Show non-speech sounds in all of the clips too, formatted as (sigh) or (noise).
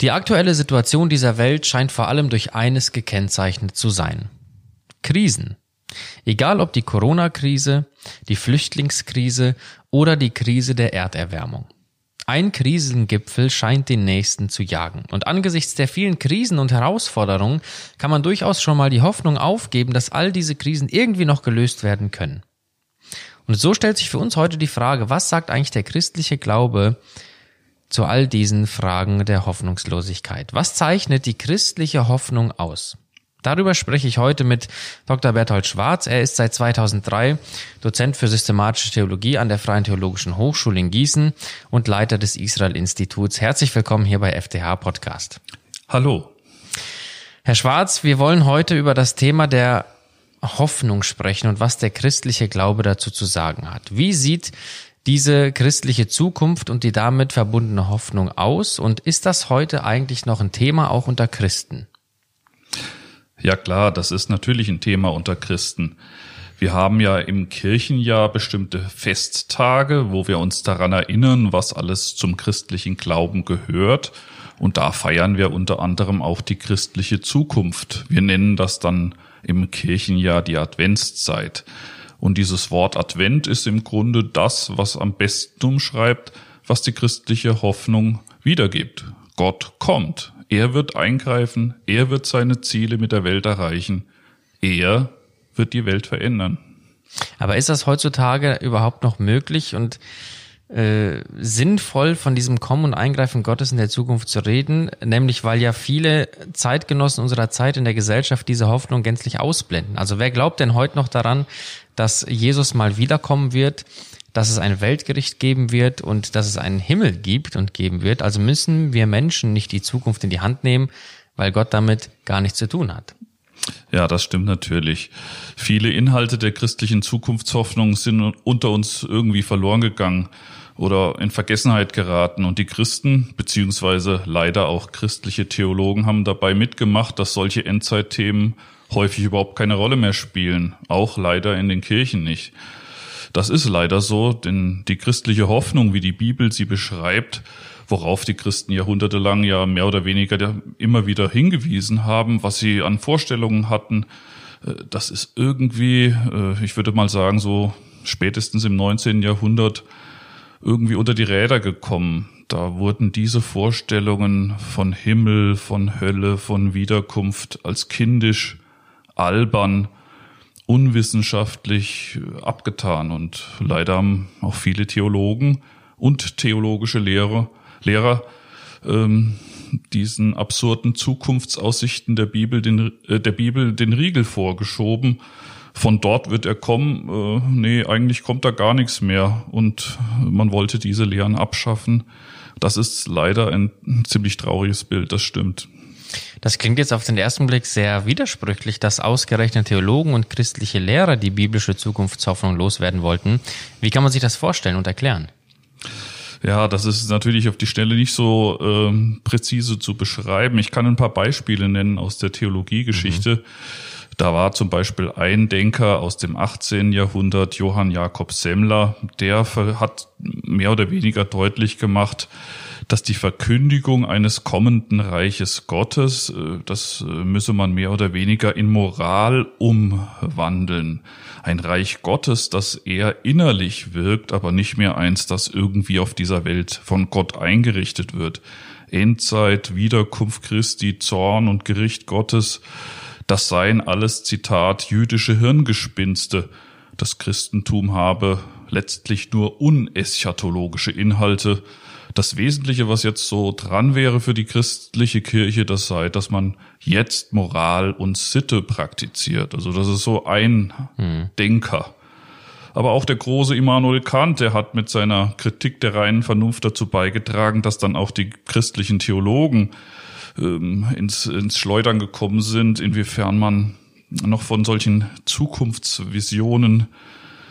Die aktuelle Situation dieser Welt scheint vor allem durch eines gekennzeichnet zu sein. Krisen. Egal ob die Corona-Krise, die Flüchtlingskrise oder die Krise der Erderwärmung. Ein Krisengipfel scheint den nächsten zu jagen. Und angesichts der vielen Krisen und Herausforderungen kann man durchaus schon mal die Hoffnung aufgeben, dass all diese Krisen irgendwie noch gelöst werden können. Und so stellt sich für uns heute die Frage, was sagt eigentlich der christliche Glaube zu all diesen Fragen der Hoffnungslosigkeit? Was zeichnet die christliche Hoffnung aus? Darüber spreche ich heute mit Dr. Berthold Schwarz. Er ist seit 2003 Dozent für systematische Theologie an der Freien Theologischen Hochschule in Gießen und Leiter des Israel-Instituts. Herzlich willkommen hier bei FTH Podcast. Hallo. Herr Schwarz, wir wollen heute über das Thema der Hoffnung sprechen und was der christliche Glaube dazu zu sagen hat. Wie sieht diese christliche Zukunft und die damit verbundene Hoffnung aus? Und ist das heute eigentlich noch ein Thema auch unter Christen? Ja klar, das ist natürlich ein Thema unter Christen. Wir haben ja im Kirchenjahr bestimmte Festtage, wo wir uns daran erinnern, was alles zum christlichen Glauben gehört. Und da feiern wir unter anderem auch die christliche Zukunft. Wir nennen das dann im Kirchenjahr die Adventszeit. Und dieses Wort Advent ist im Grunde das, was am besten umschreibt, was die christliche Hoffnung wiedergibt. Gott kommt. Er wird eingreifen. Er wird seine Ziele mit der Welt erreichen. Er wird die Welt verändern. Aber ist das heutzutage überhaupt noch möglich und äh, sinnvoll von diesem Kommen und Eingreifen Gottes in der Zukunft zu reden, nämlich weil ja viele Zeitgenossen unserer Zeit in der Gesellschaft diese Hoffnung gänzlich ausblenden. Also wer glaubt denn heute noch daran, dass Jesus mal wiederkommen wird, dass es ein Weltgericht geben wird und dass es einen Himmel gibt und geben wird? Also müssen wir Menschen nicht die Zukunft in die Hand nehmen, weil Gott damit gar nichts zu tun hat. Ja, das stimmt natürlich. Viele Inhalte der christlichen Zukunftshoffnung sind unter uns irgendwie verloren gegangen oder in Vergessenheit geraten. Und die Christen, beziehungsweise leider auch christliche Theologen, haben dabei mitgemacht, dass solche Endzeitthemen häufig überhaupt keine Rolle mehr spielen. Auch leider in den Kirchen nicht. Das ist leider so, denn die christliche Hoffnung, wie die Bibel sie beschreibt, worauf die Christen jahrhundertelang ja mehr oder weniger immer wieder hingewiesen haben, was sie an Vorstellungen hatten, äh, das ist irgendwie, äh, ich würde mal sagen, so spätestens im 19. Jahrhundert irgendwie unter die Räder gekommen. Da wurden diese Vorstellungen von Himmel, von Hölle, von Wiederkunft als kindisch, albern, unwissenschaftlich abgetan. Und leider haben auch viele Theologen und theologische Lehrer, Lehrer ähm, diesen absurden Zukunftsaussichten der Bibel den, äh, der Bibel den Riegel vorgeschoben von dort wird er kommen. Äh, nee, eigentlich kommt da gar nichts mehr. Und man wollte diese Lehren abschaffen. Das ist leider ein ziemlich trauriges Bild, das stimmt. Das klingt jetzt auf den ersten Blick sehr widersprüchlich, dass ausgerechnet Theologen und christliche Lehrer die biblische Zukunftshoffnung loswerden wollten. Wie kann man sich das vorstellen und erklären? Ja, das ist natürlich auf die Stelle nicht so ähm, präzise zu beschreiben. Ich kann ein paar Beispiele nennen aus der Theologiegeschichte. Mhm. Da war zum Beispiel ein Denker aus dem 18. Jahrhundert, Johann Jakob Semmler, der hat mehr oder weniger deutlich gemacht, dass die Verkündigung eines kommenden Reiches Gottes, äh, das äh, müsse man mehr oder weniger in Moral umwandeln. Ein Reich Gottes, das eher innerlich wirkt, aber nicht mehr eins, das irgendwie auf dieser Welt von Gott eingerichtet wird. Endzeit, Wiederkunft Christi, Zorn und Gericht Gottes, das seien alles, Zitat, jüdische Hirngespinste. Das Christentum habe letztlich nur uneschatologische Inhalte. Das Wesentliche, was jetzt so dran wäre für die christliche Kirche, das sei, dass man jetzt Moral und Sitte praktiziert. Also das ist so ein hm. Denker. Aber auch der große Immanuel Kant, der hat mit seiner Kritik der reinen Vernunft dazu beigetragen, dass dann auch die christlichen Theologen ähm, ins, ins Schleudern gekommen sind, inwiefern man noch von solchen Zukunftsvisionen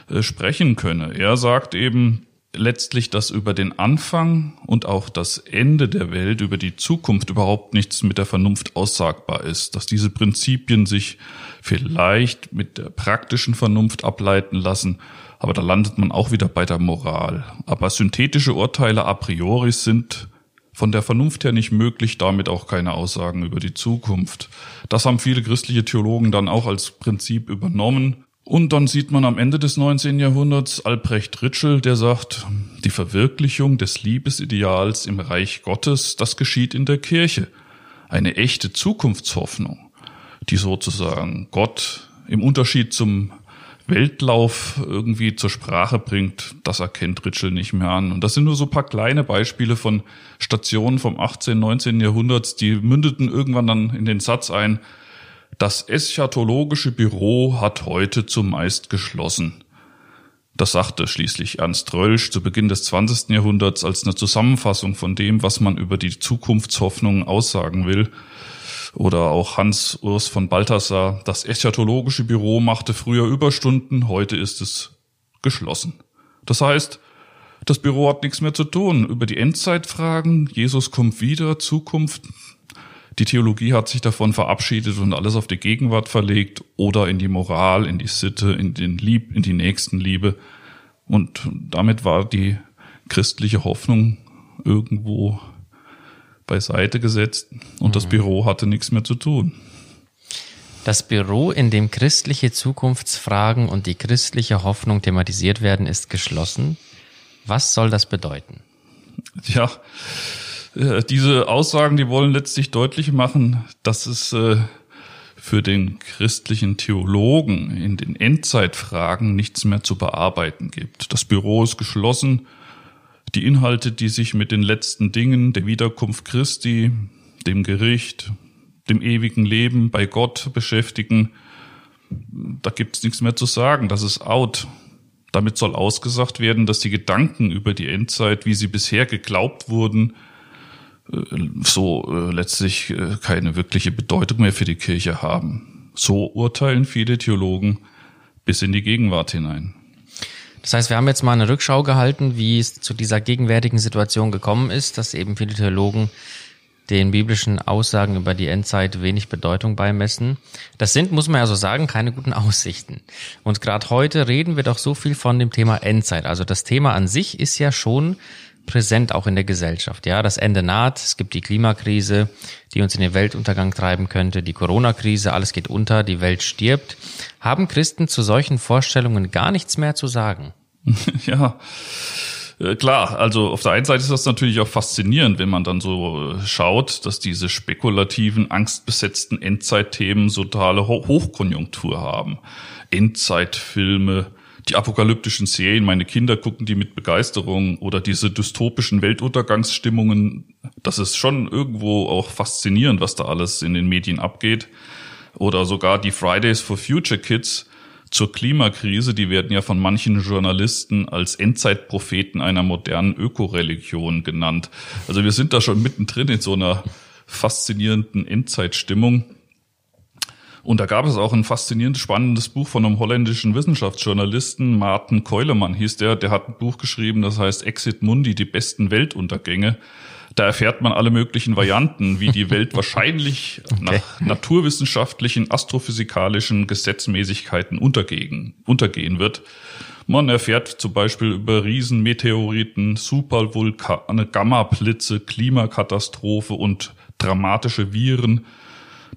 äh, sprechen könne. Er sagt eben letztlich, dass über den Anfang und auch das Ende der Welt, über die Zukunft überhaupt nichts mit der Vernunft aussagbar ist, dass diese Prinzipien sich vielleicht mit der praktischen Vernunft ableiten lassen, aber da landet man auch wieder bei der Moral. Aber synthetische Urteile a priori sind von der Vernunft her nicht möglich, damit auch keine Aussagen über die Zukunft. Das haben viele christliche Theologen dann auch als Prinzip übernommen. Und dann sieht man am Ende des 19. Jahrhunderts Albrecht Ritschel, der sagt, die Verwirklichung des Liebesideals im Reich Gottes, das geschieht in der Kirche. Eine echte Zukunftshoffnung, die sozusagen Gott im Unterschied zum Weltlauf irgendwie zur Sprache bringt, das erkennt Ritschel nicht mehr an. Und das sind nur so paar kleine Beispiele von Stationen vom 18., 19. Jahrhunderts, die mündeten irgendwann dann in den Satz ein, das eschatologische Büro hat heute zumeist geschlossen. Das sagte schließlich Ernst Rölsch zu Beginn des 20. Jahrhunderts als eine Zusammenfassung von dem, was man über die Zukunftshoffnungen aussagen will. Oder auch Hans Urs von Balthasar, das eschatologische Büro machte früher Überstunden, heute ist es geschlossen. Das heißt, das Büro hat nichts mehr zu tun. Über die Endzeitfragen, Jesus kommt wieder, Zukunft. Die Theologie hat sich davon verabschiedet und alles auf die Gegenwart verlegt oder in die Moral, in die Sitte, in den Lieb, in die Nächstenliebe. Und damit war die christliche Hoffnung irgendwo beiseite gesetzt und mhm. das Büro hatte nichts mehr zu tun. Das Büro, in dem christliche Zukunftsfragen und die christliche Hoffnung thematisiert werden, ist geschlossen. Was soll das bedeuten? Ja, äh, diese Aussagen, die wollen letztlich deutlich machen, dass es äh, für den christlichen Theologen in den Endzeitfragen nichts mehr zu bearbeiten gibt. Das Büro ist geschlossen die Inhalte, die sich mit den letzten Dingen der Wiederkunft Christi, dem Gericht, dem ewigen Leben bei Gott beschäftigen, da gibt's nichts mehr zu sagen. Das ist out. Damit soll ausgesagt werden, dass die Gedanken über die Endzeit, wie sie bisher geglaubt wurden, äh, so äh, letztlich äh, keine wirkliche Bedeutung mehr für die Kirche haben. So urteilen viele Theologen bis in die Gegenwart hinein. Das heißt, wir haben jetzt mal eine Rückschau gehalten, wie es zu dieser gegenwärtigen Situation gekommen ist, dass eben viele Theologen den biblischen Aussagen über die Endzeit wenig Bedeutung beimessen. Das sind, muss man ja so sagen, keine guten Aussichten. Und gerade heute reden wir doch so viel von dem Thema Endzeit. Also das Thema an sich ist ja schon präsent auch in der Gesellschaft. Ja, das Ende naht. Es gibt die Klimakrise, die uns in den Weltuntergang treiben könnte. Die Corona-Krise, alles geht unter, die Welt stirbt. Haben Christen zu solchen Vorstellungen gar nichts mehr zu sagen? (laughs) ja. Äh, klar, also auf der einen Seite ist das natürlich auch faszinierend, wenn man dann so äh, schaut, dass diese spekulativen, angstbesetzten Endzeitthemen so totale Hochkonjunktur haben. Endzeitfilme, die apokalyptischen Serien, meine Kinder gucken die mit Begeisterung oder diese dystopischen Weltuntergangsstimmungen. Das ist schon irgendwo auch faszinierend, was da alles in den Medien abgeht. Oder sogar die Fridays for Future Kids zur Klimakrise, die werden ja von manchen Journalisten als Endzeitpropheten einer modernen Ökoreligion genannt. Also wir sind da schon mittendrin in so einer faszinierenden Endzeitstimmung. Und da gab es auch ein faszinierendes, spannendes Buch von einem holländischen Wissenschaftsjournalisten, Martin Keulemann hieß der, der hat ein Buch geschrieben, das heißt Exit Mundi, die besten Weltuntergänge. Da erfährt man alle möglichen Varianten, wie die Welt wahrscheinlich (laughs) okay. nach naturwissenschaftlichen, astrophysikalischen Gesetzmäßigkeiten untergehen, untergehen wird. Man erfährt zum Beispiel über Riesenmeteoriten, Supervulkane, Gammablitze, Klimakatastrophe und dramatische Viren.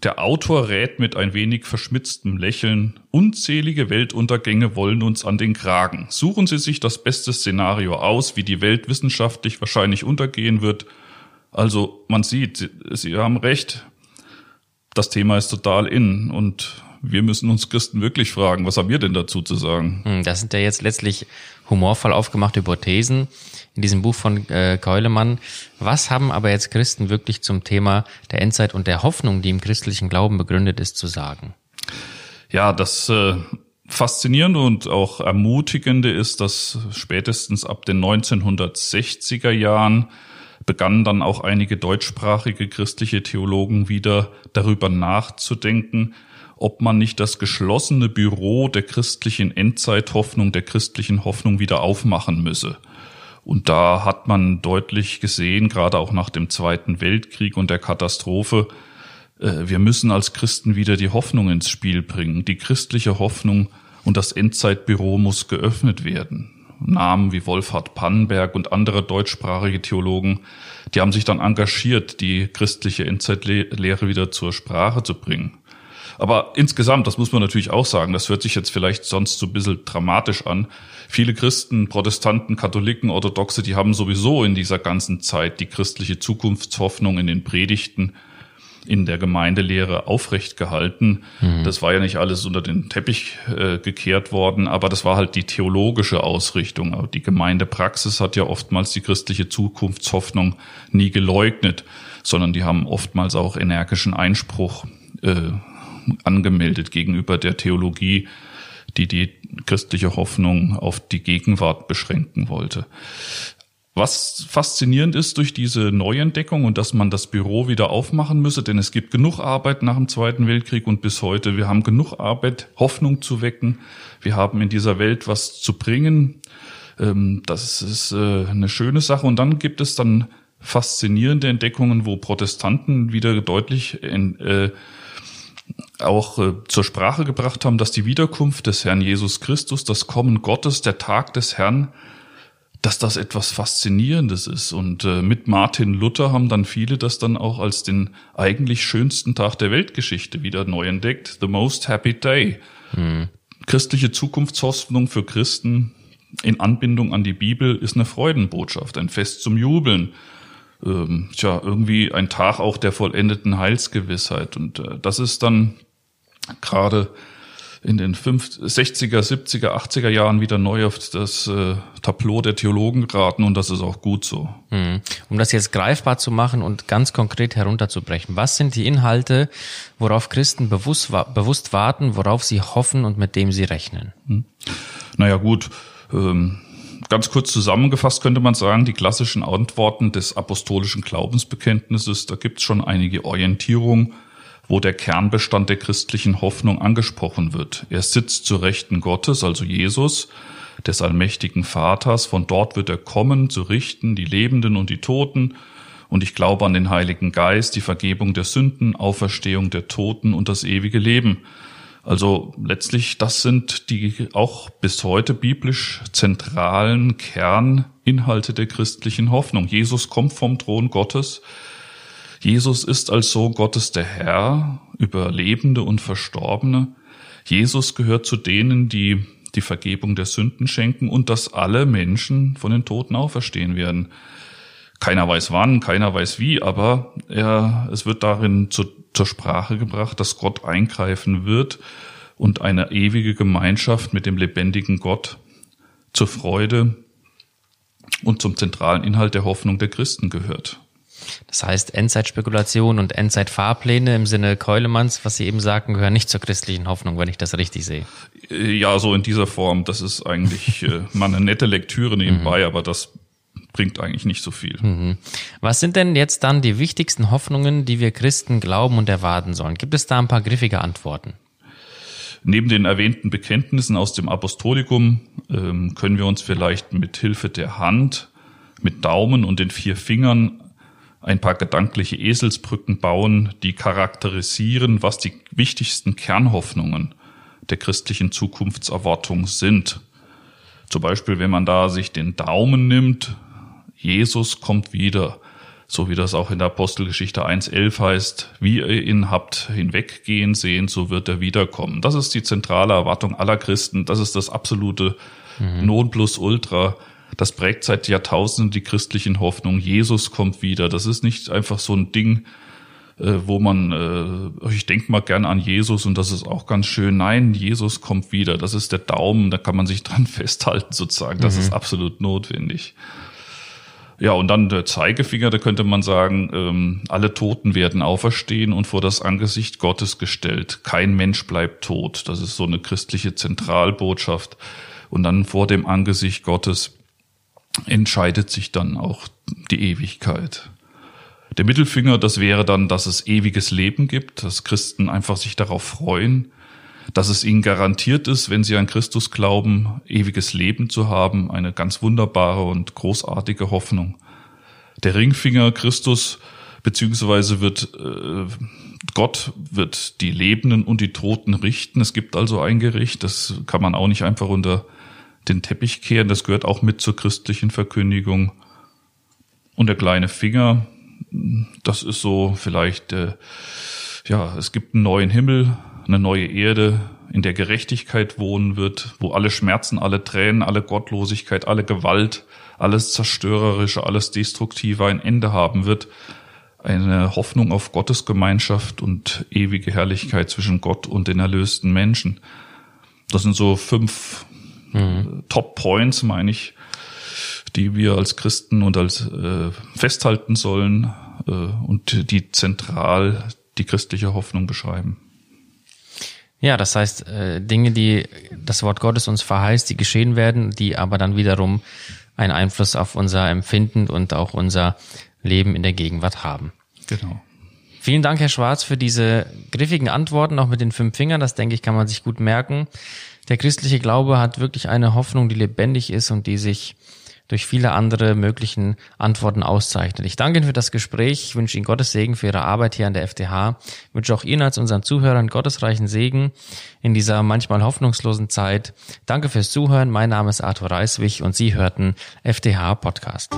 Der Autor rät mit ein wenig verschmitztem Lächeln, unzählige Weltuntergänge wollen uns an den Kragen. Suchen Sie sich das beste Szenario aus, wie die Welt wissenschaftlich wahrscheinlich untergehen wird, also man sieht, Sie haben recht, das Thema ist total in und wir müssen uns Christen wirklich fragen, was haben wir denn dazu zu sagen? Hm, das sind ja jetzt letztlich humorvoll aufgemachte Hypothesen in diesem Buch von äh, Keulemann. Was haben aber jetzt Christen wirklich zum Thema der Endzeit und der Hoffnung, die im christlichen Glauben begründet ist, zu sagen? Ja, das äh, Faszinierende und auch Ermutigende ist, dass spätestens ab den 1960er Jahren begannen dann auch einige deutschsprachige christliche Theologen wieder darüber nachzudenken, ob man nicht das geschlossene Büro der christlichen Endzeithoffnung, der christlichen Hoffnung wieder aufmachen müsse. Und da hat man deutlich gesehen, gerade auch nach dem Zweiten Weltkrieg und der Katastrophe, äh, wir müssen als Christen wieder die Hoffnung ins Spiel bringen. Die christliche Hoffnung und das Endzeitbüro muss geöffnet werden. Namen wie Wolfhard Pannenberg und andere deutschsprachige Theologen, die haben sich dann engagiert, die christliche Endzeitlehre wieder zur Sprache zu bringen. Aber insgesamt, das muss man natürlich auch sagen, das hört sich jetzt vielleicht sonst so ein bisschen dramatisch an. Viele Christen, Protestanten, Katholiken, Orthodoxe, die haben sowieso in dieser ganzen Zeit die christliche Zukunftshoffnung in den Predigten in der Gemeindelehre aufrecht gehalten. Mhm. Das war ja nicht alles unter den Teppich äh, gekehrt worden, aber das war halt die theologische Ausrichtung. Aber die Gemeindepraxis hat ja oftmals die christliche Zukunftshoffnung nie geleugnet, sondern die haben oftmals auch energischen Einspruch äh, angemeldet gegenüber der Theologie, die die christliche Hoffnung auf die Gegenwart beschränken wollte. Was faszinierend ist durch diese Neuentdeckung und dass man das Büro wieder aufmachen müsse, denn es gibt genug Arbeit nach dem Zweiten Weltkrieg und bis heute. Wir haben genug Arbeit, Hoffnung zu wecken. Wir haben in dieser Welt was zu bringen. Ähm, das ist äh, eine schöne Sache. Und dann gibt es dann faszinierende Entdeckungen, wo Protestanten wieder deutlich äh, auch äh, zur Sprache gebracht haben, dass die Wiederkunft des Herrn Jesus Christus, das Kommen Gottes, der Tag des Herrn, dass das etwas Faszinierendes ist. Und äh, mit Martin Luther haben dann viele das dann auch als den eigentlich schönsten Tag der Weltgeschichte wieder neu entdeckt. The most happy day. Hm. Christliche Zukunftshoffnung für Christen in Anbindung an die Bibel ist eine Freudenbotschaft, ein Fest zum Jubeln. Ähm, tja, irgendwie ein Tag auch der vollendeten Heilsgewissheit. Und äh, das ist dann gerade in den 60er, 70er, 80er Jahren wieder neu auf das äh, Tableau der Theologen geraten und das ist auch gut so. Hm. Um das jetzt greifbar zu machen und ganz konkret herunterzubrechen, was sind die Inhalte, worauf Christen bewusst, bewusst warten, worauf sie hoffen und mit dem sie rechnen? Hm. Naja gut, ähm, ganz kurz zusammengefasst könnte man sagen, die klassischen Antworten des apostolischen Glaubensbekenntnisses, da gibt es schon einige Orientierungen wo der Kernbestand der christlichen Hoffnung angesprochen wird. Er sitzt zu Rechten Gottes, also Jesus, des allmächtigen Vaters. Von dort wird er kommen, zu richten die Lebenden und die Toten. Und ich glaube an den Heiligen Geist, die Vergebung der Sünden, Auferstehung der Toten und das ewige Leben. Also letztlich, das sind die auch bis heute biblisch zentralen Kerninhalte der christlichen Hoffnung. Jesus kommt vom Thron Gottes. Jesus ist als Sohn Gottes der Herr über Lebende und Verstorbene. Jesus gehört zu denen, die die Vergebung der Sünden schenken und dass alle Menschen von den Toten auferstehen werden. Keiner weiß wann, keiner weiß wie, aber er, es wird darin zu, zur Sprache gebracht, dass Gott eingreifen wird und eine ewige Gemeinschaft mit dem lebendigen Gott zur Freude und zum zentralen Inhalt der Hoffnung der Christen gehört. Das heißt, Endzeitspekulation und Endzeitfahrpläne im Sinne Keulemanns, was Sie eben sagten, gehören nicht zur christlichen Hoffnung, wenn ich das richtig sehe. Äh, ja, so in dieser Form. Das ist eigentlich äh, mal eine nette Lektüre nebenbei, mhm. aber das bringt eigentlich nicht so viel. Mhm. Was sind denn jetzt dann die wichtigsten Hoffnungen, die wir Christen glauben und erwarten sollen? Gibt es da ein paar griffige Antworten? Neben den erwähnten Bekenntnissen aus dem Apostolikum ähm, können wir uns vielleicht mit Hilfe der Hand, mit Daumen und den vier Fingern ein paar gedankliche Eselsbrücken bauen, die charakterisieren, was die wichtigsten Kernhoffnungen der christlichen Zukunftserwartung sind. Zum Beispiel, wenn man da sich den Daumen nimmt, Jesus kommt wieder, so wie das auch in der Apostelgeschichte 1.11 heißt, wie ihr ihn habt hinweggehen sehen, so wird er wiederkommen. Das ist die zentrale Erwartung aller Christen, das ist das absolute mhm. Nonplusultra das prägt seit Jahrtausenden die christlichen Hoffnung. Jesus kommt wieder. Das ist nicht einfach so ein Ding, äh, wo man, äh, ich denke mal gern an Jesus und das ist auch ganz schön. Nein, Jesus kommt wieder. Das ist der Daumen, da kann man sich dran (laughs) festhalten sozusagen. Das mhm. ist absolut notwendig. Ja, und dann der Zeigefinger, da könnte man sagen, ähm, alle Toten werden auferstehen und vor das Angesicht Gottes gestellt. Kein Mensch bleibt tot. Das ist so eine christliche Zentralbotschaft. Und dann vor dem Angesicht Gottes entscheidet sich dann auch die Ewigkeit. Der Mittelfinger, das wäre dann, dass es ewiges Leben gibt, dass Christen einfach sich darauf freuen, dass es ihnen garantiert ist, wenn sie an Christus glauben, ewiges Leben zu haben, eine ganz wunderbare und großartige Hoffnung. Der Ringfinger Christus, beziehungsweise wird äh, Gott wird die Lebenden und die Toten richten. Es gibt also ein Gericht, das kann man auch nicht einfach unter den Teppich kehren. Das gehört auch mit zur christlichen Verkündigung. Und der kleine Finger, das ist so vielleicht, äh, ja, es gibt einen neuen Himmel, eine neue Erde, in der Gerechtigkeit wohnen wird, wo alle Schmerzen, alle Tränen, alle Gottlosigkeit, alle Gewalt, alles Zerstörerische, alles Destruktive ein Ende haben wird. Eine Hoffnung auf Gottesgemeinschaft und ewige Herrlichkeit zwischen Gott und den erlösten Menschen. Das sind so fünf mhm. Top Points, meine ich, die wir als Christen und als äh, festhalten sollen äh, und die zentral die christliche Hoffnung beschreiben. Ja, das heißt, äh, Dinge, die das Wort Gottes uns verheißt, die geschehen werden, die aber dann wiederum einen Einfluss auf unser Empfinden und auch unser Leben in der Gegenwart haben. Genau. Vielen Dank, Herr Schwarz, für diese griffigen Antworten, auch mit den fünf Fingern. Das denke ich, kann man sich gut merken. Der christliche Glaube hat wirklich eine Hoffnung, die lebendig ist und die sich durch viele andere möglichen Antworten auszeichnet. Ich danke Ihnen für das Gespräch. Ich wünsche Ihnen Gottes Segen für Ihre Arbeit hier an der FTH. Ich wünsche auch Ihnen als unseren Zuhörern gottesreichen Segen in dieser manchmal hoffnungslosen Zeit. Danke fürs Zuhören. Mein Name ist Arthur Reiswig und Sie hörten FTH Podcast.